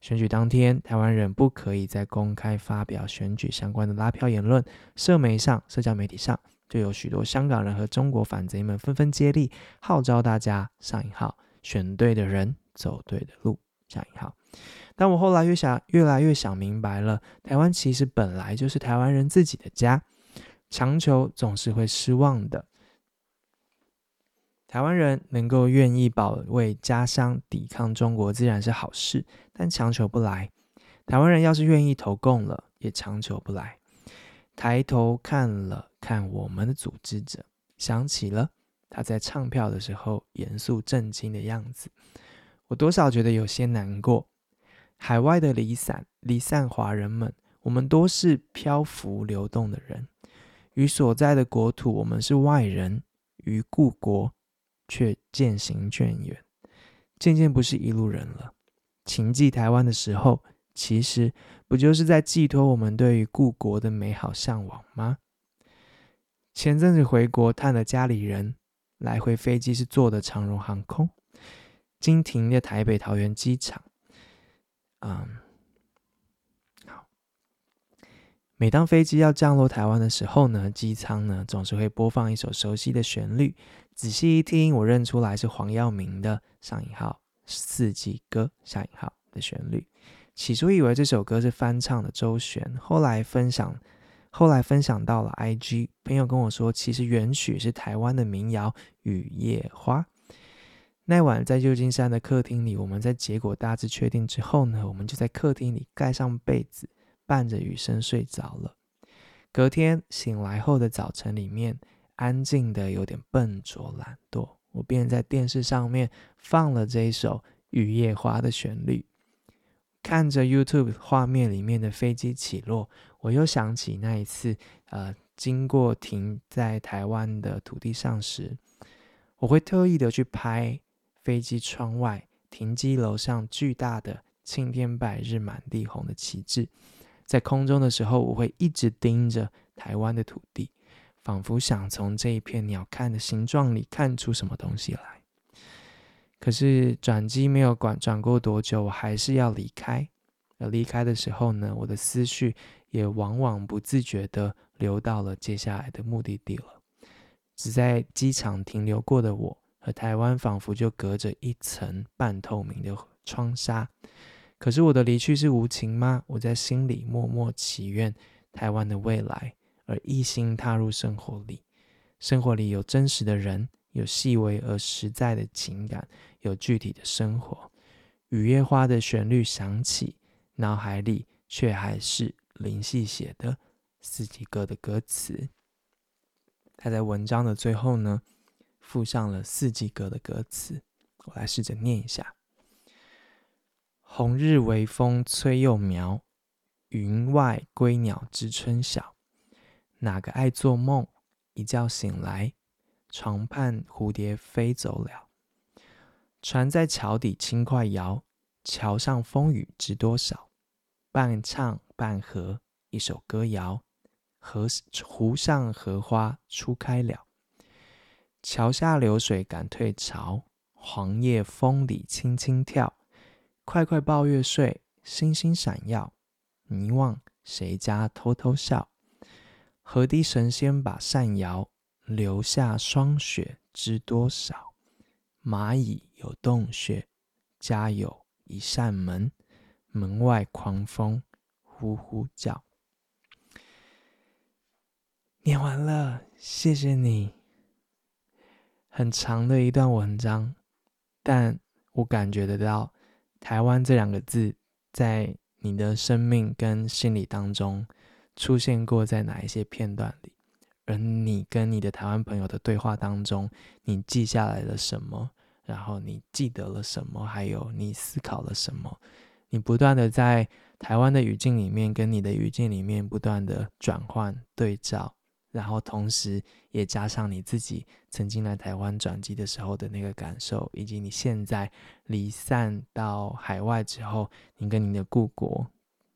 选举当天，台湾人不可以再公开发表选举相关的拉票言论。社媒上、社交媒体上，就有许多香港人和中国反贼们纷纷接力，号召大家上引号选对的人，走对的路。上引号。”但我后来越想，越来越想明白了，台湾其实本来就是台湾人自己的家，强求总是会失望的。台湾人能够愿意保卫家乡、抵抗中国，自然是好事，但强求不来。台湾人要是愿意投共了，也强求不来。抬头看了看我们的组织者，想起了他在唱票的时候严肃震惊的样子，我多少觉得有些难过。海外的离散离散华人们，我们都是漂浮流动的人，与所在的国土，我们是外人；与故国，却渐行渐远，渐渐不是一路人了。情寄台湾的时候，其实不就是在寄托我们对于故国的美好向往吗？前阵子回国探了家里人，来回飞机是坐的长荣航空，经停的台北桃园机场。嗯，好。每当飞机要降落台湾的时候呢，机舱呢总是会播放一首熟悉的旋律。仔细一听，我认出来是黄耀明的上引号四季歌下引号的旋律。起初以为这首歌是翻唱的周璇，后来分享，后来分享到了 IG，朋友跟我说，其实原曲是台湾的民谣《雨夜花》。那晚在旧金山的客厅里，我们在结果大致确定之后呢，我们就在客厅里盖上被子，伴着雨声睡着了。隔天醒来后的早晨里面，安静的有点笨拙懒惰，我便在电视上面放了这一首《雨夜花》的旋律，看着 YouTube 画面里面的飞机起落，我又想起那一次，呃，经过停在台湾的土地上时，我会特意的去拍。飞机窗外，停机楼上巨大的“青天白日满地红”的旗帜，在空中的时候，我会一直盯着台湾的土地，仿佛想从这一片鸟瞰的形状里看出什么东西来。可是转机没有管转过多久，我还是要离开。而离开的时候呢，我的思绪也往往不自觉地流到了接下来的目的地了。只在机场停留过的我。和台湾仿佛就隔着一层半透明的窗纱，可是我的离去是无情吗？我在心里默默祈愿台湾的未来，而一心踏入生活里。生活里有真实的人，有细微而实在的情感，有具体的生活。雨夜花的旋律响起，脑海里却还是林夕写的《四季歌》的歌词。他在文章的最后呢，附上了《四季歌》的歌词，我来试着念一下：红日微风催幼苗，云外归鸟知春晓。哪个爱做梦？一觉醒来，床畔蝴蝶飞走了。船在桥底轻快摇，桥上风雨知多少？半唱半和一首歌谣，河湖上荷花初开了。桥下流水赶退潮，黄叶风里轻轻跳。快快抱月睡，星星闪耀，迷望谁家偷偷笑。河堤神仙把扇摇，留下霜雪知多少？蚂蚁有洞穴，家有一扇门，门外狂风呼呼叫。念完了，谢谢你。很长的一段文章，但我感觉得到，台湾这两个字在你的生命跟心理当中。出现过在哪一些片段里？而你跟你的台湾朋友的对话当中，你记下来了什么？然后你记得了什么？还有你思考了什么？你不断的在台湾的语境里面，跟你的语境里面不断的转换对照，然后同时也加上你自己曾经来台湾转机的时候的那个感受，以及你现在离散到海外之后，你跟你的故国。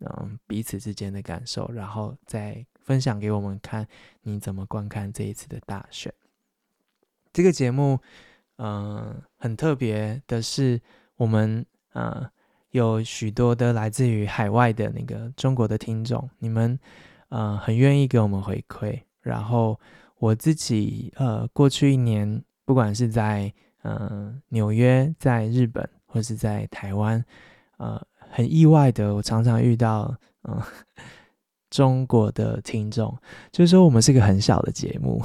嗯，彼此之间的感受，然后再分享给我们看你怎么观看这一次的大选。这个节目，嗯，很特别的是，我们嗯有许多的来自于海外的那个中国的听众，你们嗯很愿意给我们回馈。然后我自己呃过去一年，不管是在嗯纽约、在日本或是在台湾，呃。很意外的，我常常遇到嗯 中国的听众，就是说我们是个很小的节目，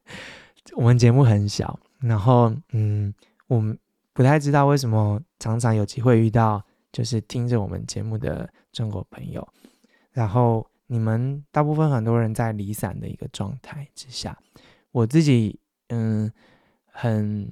我们节目很小，然后嗯，我们不太知道为什么常常有机会遇到，就是听着我们节目的中国朋友，然后你们大部分很多人在离散的一个状态之下，我自己嗯很。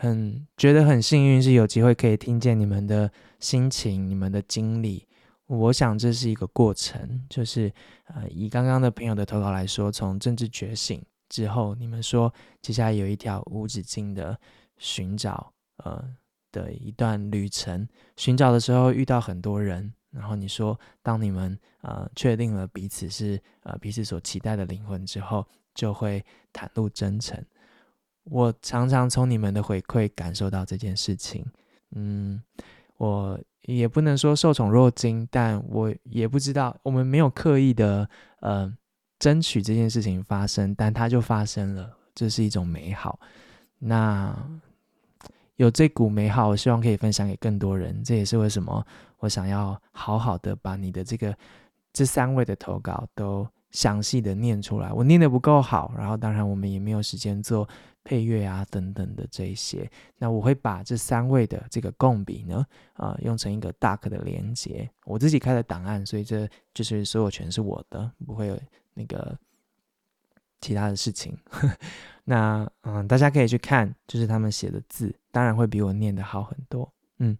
很觉得很幸运，是有机会可以听见你们的心情、你们的经历。我想这是一个过程，就是呃，以刚刚的朋友的投稿来说，从政治觉醒之后，你们说接下来有一条无止境的寻找，呃的一段旅程。寻找的时候遇到很多人，然后你说，当你们呃确定了彼此是呃彼此所期待的灵魂之后，就会袒露真诚。我常常从你们的回馈感受到这件事情，嗯，我也不能说受宠若惊，但我也不知道，我们没有刻意的呃争取这件事情发生，但它就发生了，这是一种美好。那有这股美好，我希望可以分享给更多人，这也是为什么我想要好好的把你的这个这三位的投稿都详细的念出来。我念的不够好，然后当然我们也没有时间做。配乐啊，等等的这一些，那我会把这三位的这个共笔呢，啊、呃，用成一个 Doc 的连接，我自己开的档案，所以这就是所有权是我的，不会有那个其他的事情。那嗯，大家可以去看，就是他们写的字，当然会比我念的好很多，嗯。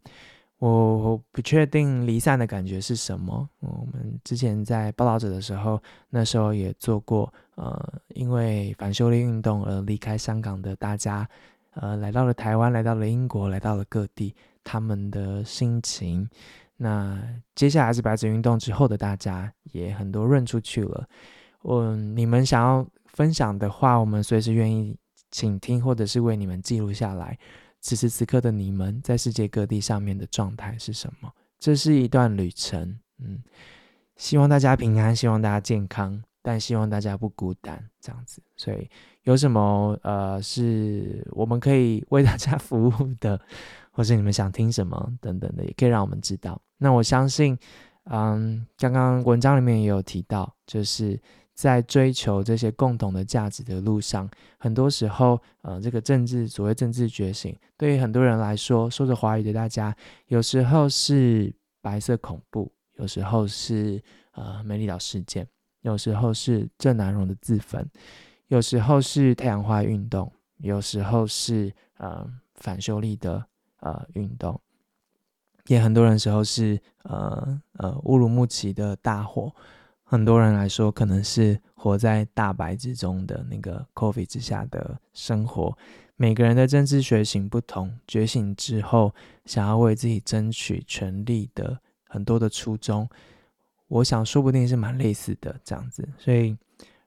我不确定离散的感觉是什么。我们之前在报道者的时候，那时候也做过，呃，因为反修例运动而离开香港的大家，呃，来到了台湾，来到了英国，来到了各地，他们的心情。那接下来是白纸运动之后的大家，也很多润出去了。嗯，你们想要分享的话，我们随时愿意倾听，或者是为你们记录下来。此时此刻的你们在世界各地上面的状态是什么？这是一段旅程，嗯，希望大家平安，希望大家健康，但希望大家不孤单，这样子。所以有什么呃是我们可以为大家 服务的，或是你们想听什么等等的，也可以让我们知道。那我相信，嗯，刚刚文章里面也有提到，就是在追求这些共同的价值的路上，很多时候，呃，这个政治所谓政治觉醒，对于很多人来说，说着华语的大家，有时候是白色恐怖，有时候是呃美丽岛事件，有时候是郑南榕的自焚，有时候是太阳花运动，有时候是呃反修例的呃运动，也很多人时候是呃呃乌鲁木齐的大火。很多人来说，可能是活在大白之中的那个 COVID 之下的生活。每个人的政治觉醒不同，觉醒之后想要为自己争取权利的很多的初衷，我想说不定是蛮类似的这样子。所以，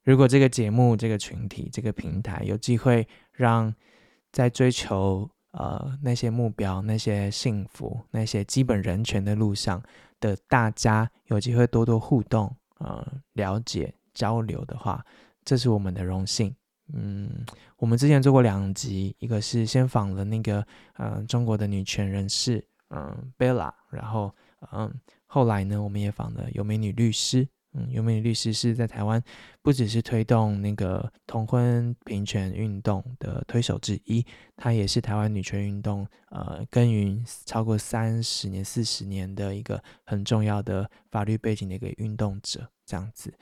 如果这个节目、这个群体、这个平台有机会让在追求呃那些目标、那些幸福、那些基本人权的路上的大家有机会多多互动。呃，了解交流的话，这是我们的荣幸。嗯，我们之前做过两集，一个是先访了那个呃中国的女权人士，嗯、呃，Bella，然后嗯、后来呢，我们也访了有美女律师。嗯，尤美女律师是在台湾，不只是推动那个同婚平权运动的推手之一，她也是台湾女权运动呃耕耘超过三十年、四十年的一个很重要的法律背景的一个运动者，这样子。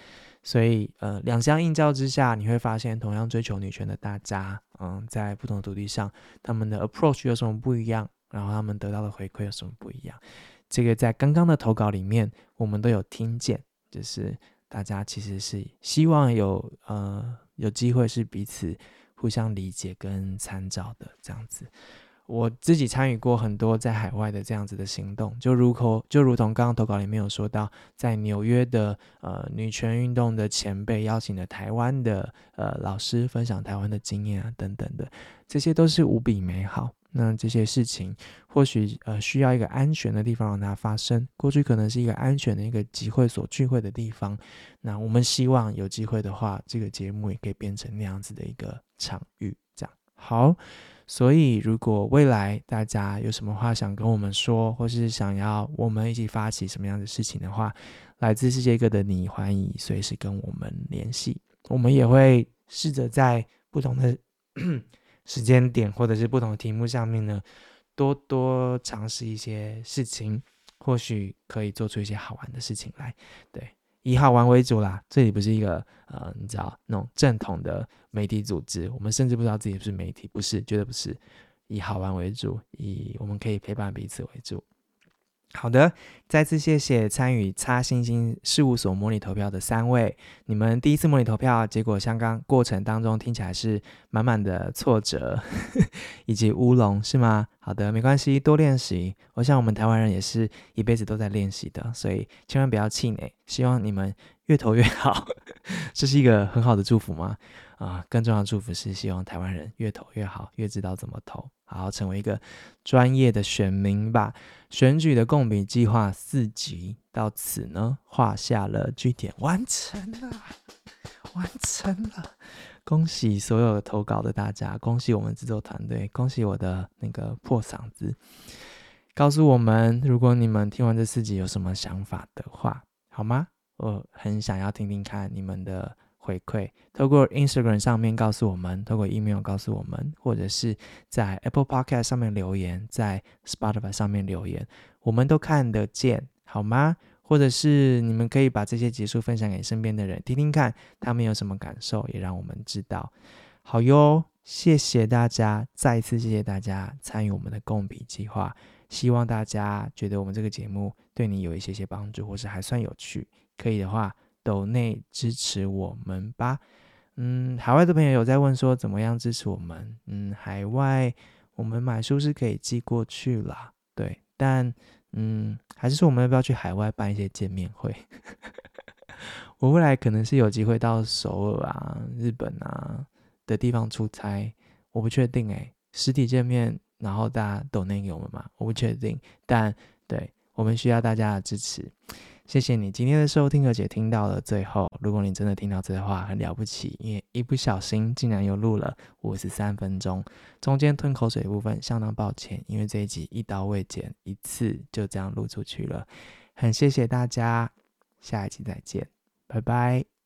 所以呃，两相映照之下，你会发现同样追求女权的大家，嗯，在不同的土地上，他们的 approach 有什么不一样，然后他们得到的回馈有什么不一样。这个在刚刚的投稿里面，我们都有听见。就是大家其实是希望有呃有机会是彼此互相理解跟参照的这样子。我自己参与过很多在海外的这样子的行动，就如口就如同刚刚投稿里面有说到，在纽约的呃女权运动的前辈邀请了台湾的呃老师分享台湾的经验啊等等的，这些都是无比美好。那这些事情或许呃需要一个安全的地方让它发生。过去可能是一个安全的一个集会所聚会的地方。那我们希望有机会的话，这个节目也可以变成那样子的一个场域。这样好。所以如果未来大家有什么话想跟我们说，或是想要我们一起发起什么样的事情的话，来自世界各地的你欢迎随时跟我们联系。我们也会试着在不同的。时间点或者是不同的题目上面呢，多多尝试一些事情，或许可以做出一些好玩的事情来。对，以好玩为主啦。这里不是一个呃，你知道那种正统的媒体组织，我们甚至不知道自己是不是媒体，不是，绝对不是。以好玩为主，以我们可以陪伴彼此为主。好的，再次谢谢参与擦星星事务所模拟投票的三位。你们第一次模拟投票结果，相当过程当中听起来是满满的挫折 以及乌龙，是吗？好的，没关系，多练习。我想我们台湾人也是一辈子都在练习的，所以千万不要气馁。希望你们越投越好，这是一个很好的祝福吗？啊，更重要的祝福是希望台湾人越投越好，越知道怎么投，好好成为一个专业的选民吧。选举的共笔计划四集到此呢，画下了句点，完成了，完成了。恭喜所有投稿的大家，恭喜我们制作团队，恭喜我的那个破嗓子。告诉我们，如果你们听完这四集有什么想法的话，好吗？我很想要听听看你们的。回馈，透过 Instagram 上面告诉我们，透过 email 告诉我们，或者是在 Apple Podcast 上面留言，在 Spotify 上面留言，我们都看得见，好吗？或者是你们可以把这些集数分享给身边的人，听听看他们有什么感受，也让我们知道。好哟，谢谢大家，再一次谢谢大家参与我们的共笔计划，希望大家觉得我们这个节目对你有一些些帮助，或是还算有趣，可以的话。抖内支持我们吧，嗯，海外的朋友有在问说怎么样支持我们，嗯，海外我们买书是可以寄过去啦，对，但嗯，还是说我们要不要去海外办一些见面会？我未来可能是有机会到首尔啊、日本啊的地方出差，我不确定诶、实体见面，然后大家抖内给我们嘛，我不确定，但对，我们需要大家的支持。谢谢你今天的收听，而且听到了最后。如果你真的听到这些话，很了不起，因为一不小心竟然又录了五十三分钟，中间吞口水的部分相当抱歉，因为这一集一刀未剪，一次就这样录出去了。很谢谢大家，下一集再见，拜拜。